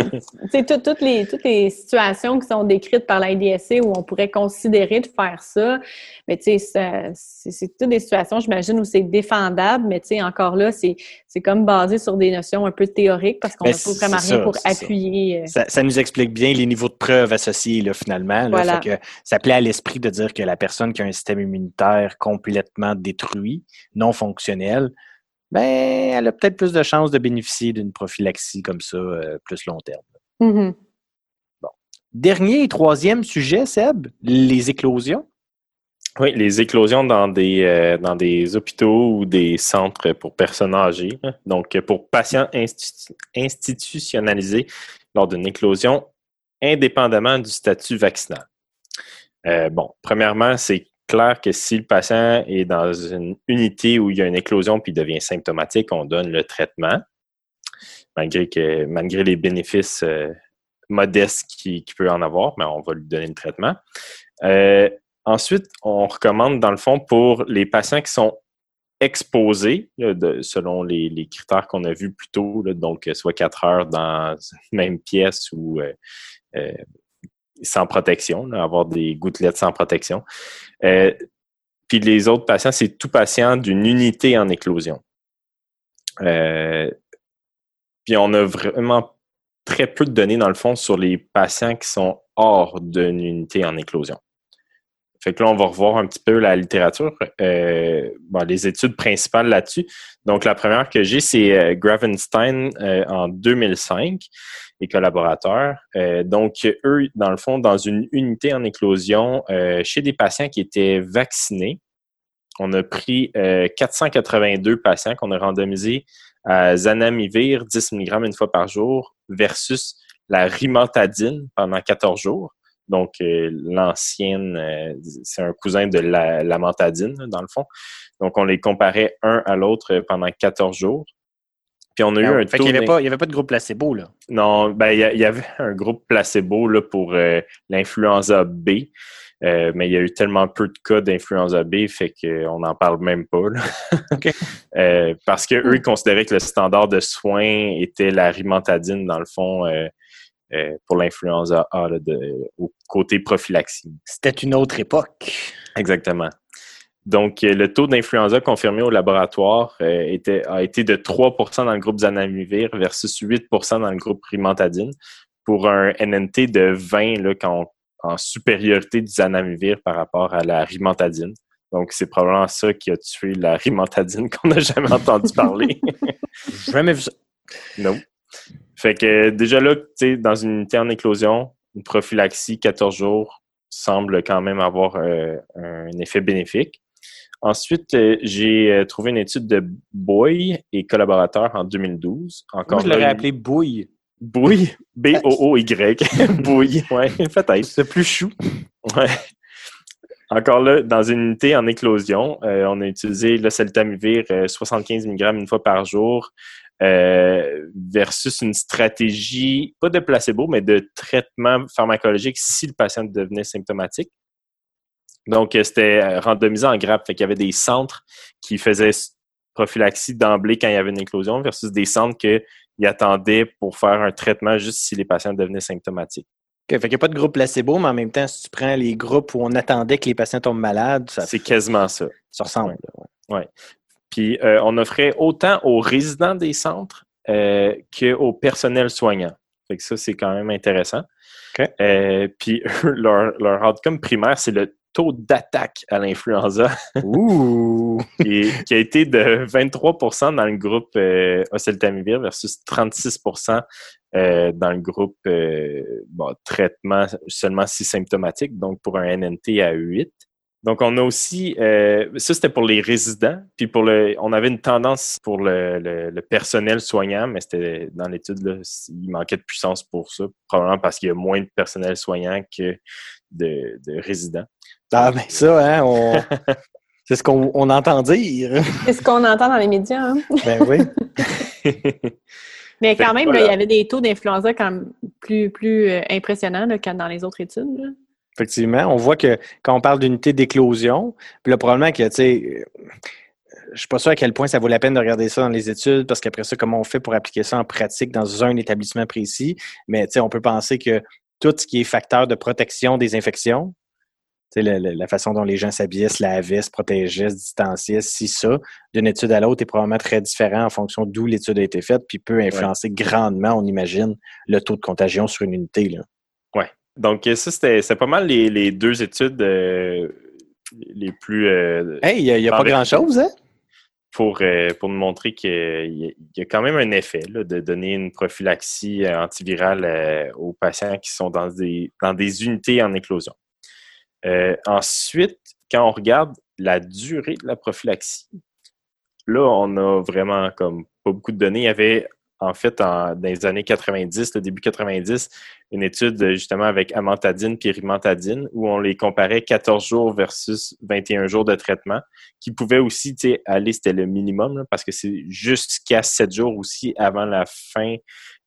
tu toutes les, toutes les situations qui sont décrites par l'IDSC où on pourrait considérer de faire ça, mais tu sais, c'est toutes des situations, j'imagine, où c'est défendable, mais tu sais, encore là, c'est comme basé sur des notions un peu théoriques parce qu'on n'a pas vraiment rien pour appuyer. Euh. Ça. nous explique bien les niveaux de preuves associés, là, finalement. Là, que ça plaît à l'esprit de dire que la personne qui a un système immunitaire complètement détruit, non fonctionnel, ben, elle a peut-être plus de chances de bénéficier d'une prophylaxie comme ça, euh, plus long terme. Mm-hmm. Bon. Dernier et troisième sujet, Seb, les éclosions. Oui, les éclosions dans des, euh, dans des hôpitaux ou des centres pour personnes âgées. Donc, pour patients institutionnalisés lors d'une éclosion, indépendamment du statut vaccinal. Euh, bon, premièrement, c'est clair que si le patient est dans une unité où il y a une éclosion puis il devient symptomatique, on donne le traitement, malgré, que, malgré les bénéfices euh, modestes qu'il peut en avoir, mais on va lui donner le traitement. Euh, ensuite, on recommande, dans le fond, pour les patients qui sont exposés, selon les, critères qu'on a vus plus tôt, donc soit quatre heures dans une même pièce ou euh, sans protection, avoir des gouttelettes sans protection. Euh, puis les autres patients, c'est tout patient d'une unité en éclosion. Euh, puis on a vraiment très peu de données, dans le fond, sur les patients qui sont hors d'une unité en éclosion. Fait que là, on va revoir un petit peu la littérature, euh, les études principales là-dessus. Donc, la première que j'ai, c'est Gravenstein en 2005 et collaborateurs. Euh, donc, eux, dans le fond, dans une unité en éclosion, euh, chez des patients qui étaient vaccinés, on a pris 482 euh, patients qu'on a randomisés à zanamivir 10 mg une fois par jour versus la rimantadine pendant 14 jours. Donc, l'ancienne, c'est un cousin de la, la mantadine, dans le fond. Donc, on les comparait un à l'autre pendant 14 jours. Puis on a eu ah un fait qu'il n'y avait, pas, avait pas de groupe placebo, là. Non, ben il y, avait un groupe placebo là, pour euh, l'influenza B. Euh, mais il y a eu tellement peu de cas d'influenza B, fait qu'on n'en parle même pas. euh, parce qu'eux, eux, ils considéraient que le standard de soins était la rimentadine, dans le fond, euh, euh, pour l'influenza A, au côté prophylaxie. C'était une autre époque. Exactement. Donc, le taux d'influenza confirmé au laboratoire était, a été de 3% dans le groupe zanamivir versus 8% dans le groupe rimentadine pour un NNT de 20 là, quand on en supériorité du zanamivir par rapport à la rimentadine. Donc, c'est probablement ça qui a tué la rimentadine qu'on n'a jamais entendu parler. jamais vu ça. Non. Fait que déjà là, tu sais, dans une unité en éclosion, une prophylaxie 14 jours semble quand même avoir euh, un effet bénéfique. Ensuite, euh, j'ai euh, trouvé une étude de Boy et collaborateurs en 2012. Encore Moi, je l'aurais appelé Bouille. Bouille, B-O-O-Y. Bouille, ouais, peut-être. C'est plus chou. Ouais. Encore là, dans une unité en éclosion, euh, on a utilisé le celtamivir 75 mg une fois par jour euh, versus une stratégie, pas de placebo, mais de traitement pharmacologique si le patient devenait symptomatique. Donc, euh, c'était randomisé en grappe. Fait qu'il y avait des centres qui faisaient prophylaxie d'emblée quand il y avait une éclosion versus des centres qui attendaient pour faire un traitement juste si les patients devenaient symptomatiques. Okay, fait qu'il n'y a pas de groupe placebo, mais en même temps, si tu prends les groupes où on attendait que les patients tombent malades, ça C'est quasiment ça. Ça ressemble. Oui. Ouais. Puis euh, on offrait autant aux résidents des centres euh, qu'au personnel soignant. Fait que ça, c'est quand même intéressant. Euh, puis leur, leur outcome primaire, c'est le taux d'attaque à l'influenza. qui, qui, a été de 23% dans le groupe euh, oseltamivir versus 36% euh, dans le groupe euh, bon, traitement seulement si symptomatique, donc pour un NNT à 8. Donc, on a aussi, euh, ça c'était pour les résidents, puis pour le, on avait une tendance pour le, le, personnel soignant, mais c'était dans l'étude, là, il manquait de puissance pour ça, probablement parce qu'il y a moins de personnel soignant que de, de résidents. Ah, ben ça, hein, on... c'est ce qu'on on entend dire. C'est ce qu'on entend dans les médias. Hein? Ben oui. Mais quand même, il y avait des taux d'influenza quand plus, plus euh, impressionnants là, que dans les autres études. Effectivement, on voit que quand on parle d'unité d'éclosion, puis là, probablement que, tu sais, je suis pas sûr à quel point ça vaut la peine de regarder ça dans les études, parce qu'après ça, comment on fait pour appliquer ça en pratique dans un établissement précis? Mais, tu sais, on peut penser que tout ce qui est facteur de protection des infections, la, la, façon dont les gens s'habillaient, se lavaient, se protégeaient, se distanciaient, si ça, d'une étude à l'autre est probablement très différent en fonction d'où l'étude a été faite, puis peut influencer grandement, on imagine, le taux de contagion sur une unité. Là. Donc, ça, c'était pas mal les, les, deux études euh, les plus. Euh, hey, il n'y a, pas grand-chose, hein? Pour, euh, pour nous montrer qu'il y, a quand même un effet là, de donner une prophylaxie antivirale aux patients qui sont dans des, dans des unités en éclosion. Euh, ensuite, quand on regarde la durée de la prophylaxie, là, on a vraiment comme pas beaucoup de données. Il y avait en fait, dans les années 90, le début 90, une étude justement avec amantadine et rimantadine où on les comparait 14 jours versus 21 jours de traitement, qui pouvait aussi aller, c'était le minimum, parce que c'est jusqu'à 7 jours aussi avant la fin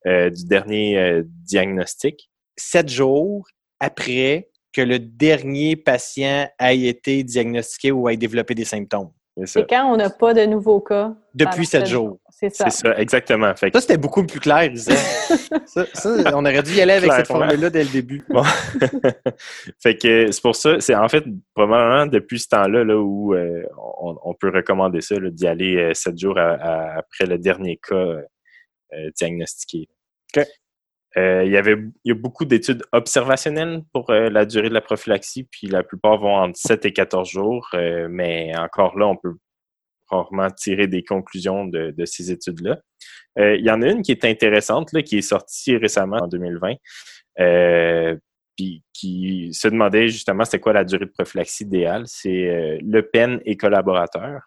euh, du dernier euh, diagnostic. 7 jours après que le dernier patient ait été diagnostiqué ou ait développé des symptômes. C'est quand on n'a pas de nouveaux cas. Depuis sept jours. C'est ça. C'est ça, exactement. Ça, c'était beaucoup plus clair, ça, ça, on aurait dû y aller avec cette formule-là dès le début. fait que c'est pour ça, c'est en fait probablement depuis ce temps-là là, où euh, on, peut recommander ça, d'y aller euh, sept jours après le dernier cas euh, diagnostiqué. OK. Euh, il y avait il y a beaucoup d'études observationnelles pour euh, la durée de la prophylaxie, puis la plupart vont entre 7 et 14 jours, euh, mais encore là, on peut rarement tirer des conclusions de, ces études-là. il y en a une qui est intéressante, là, qui est sortie récemment en 2020, puis qui se demandait justement c'était quoi la durée de prophylaxie idéale. C'est Le Pen et collaborateurs.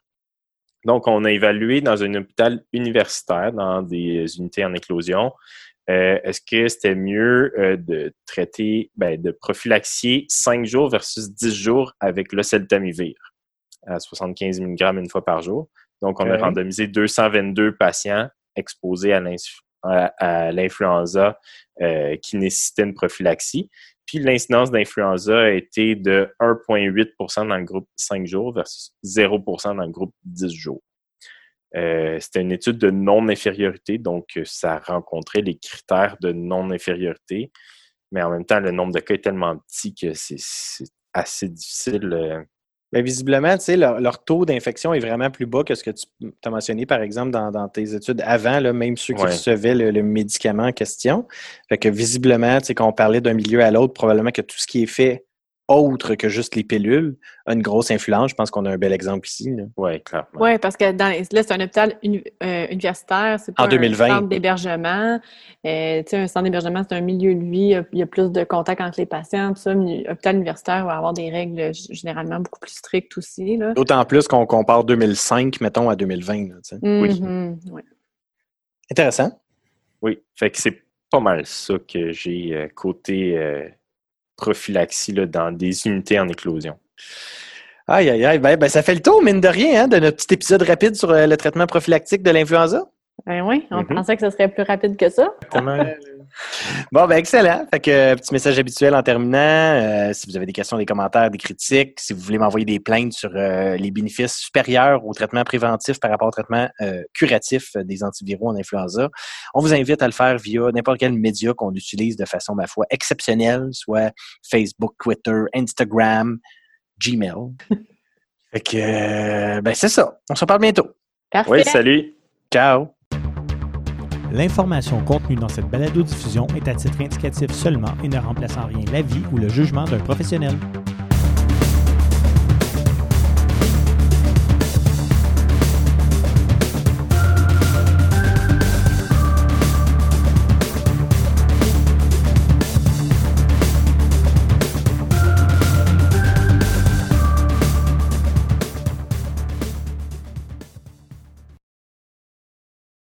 Donc, on a évalué dans un hôpital universitaire, dans des unités en éclosion, euh, est-ce que c'était mieux euh, de traiter, ben, de prophylaxier 5 jours versus 10 jours avec le celtamivir à 75 mg une fois par jour? Donc, on a randomisé 222 patients exposés à à, l'influenza qui nécessitait une prophylaxie. Puis l'incidence d'influenza a été de 1,8% dans le groupe 5 jours versus 0% dans le groupe 10 jours. C'était une étude de non-infériorité, donc ça rencontrait les critères de non-infériorité, mais en même temps, le nombre de cas est tellement petit que c'est assez difficile mais visiblement, tu sais, leur, taux d'infection est vraiment plus bas que ce que tu as mentionné, par exemple, dans, tes études avant, là, même ceux qui recevaient le, médicament en question. Fait que visiblement, tu sais, quand on parlait d'un milieu à l'autre, probablement que tout ce qui est fait autre que juste les pilules a une grosse influence. Je pense qu'on a un bel exemple ici. Oui, clairement. Oui, parce que dans, là, c'est un hôpital euh, universitaire, c'est pas un centre d'hébergement. Euh, un centre d'hébergement, c'est un milieu de vie, il y a plus de contact entre les patients. Ça, hôpital universitaire va avoir des règles généralement beaucoup plus strictes aussi. D'autant plus qu'on compare 2005, mettons, à 2020. Mm-hmm, oui. Intéressant. Oui, fait que c'est pas mal ça que j'ai euh, côté prophylaxie là, dans des unités en éclosion. Aïe, aïe, aïe. Ben, ben, ça fait le tour, mine de rien, hein, de notre petit épisode rapide sur euh, le traitement prophylactique de l'influenza. Ben oui, on mm-hmm. pensait que ce serait plus rapide que ça. bon, ben excellent. Fait que petit message habituel en terminant. Euh, si vous avez des questions, des commentaires, des critiques, si vous voulez m'envoyer des plaintes sur euh, les bénéfices supérieurs au traitement préventif par rapport au traitement curatif des antiviraux en influenza, on vous invite à le faire via n'importe quel média qu'on utilise de façon, ma foi, exceptionnelle, soit Facebook, Twitter, Instagram, Gmail. fait que, ben c'est ça. On se parle bientôt. Parfait. Oui, salut. Ciao. L'information contenue dans cette balado-diffusion est à titre indicatif seulement et ne remplace en rien l'avis ou le jugement d'un professionnel.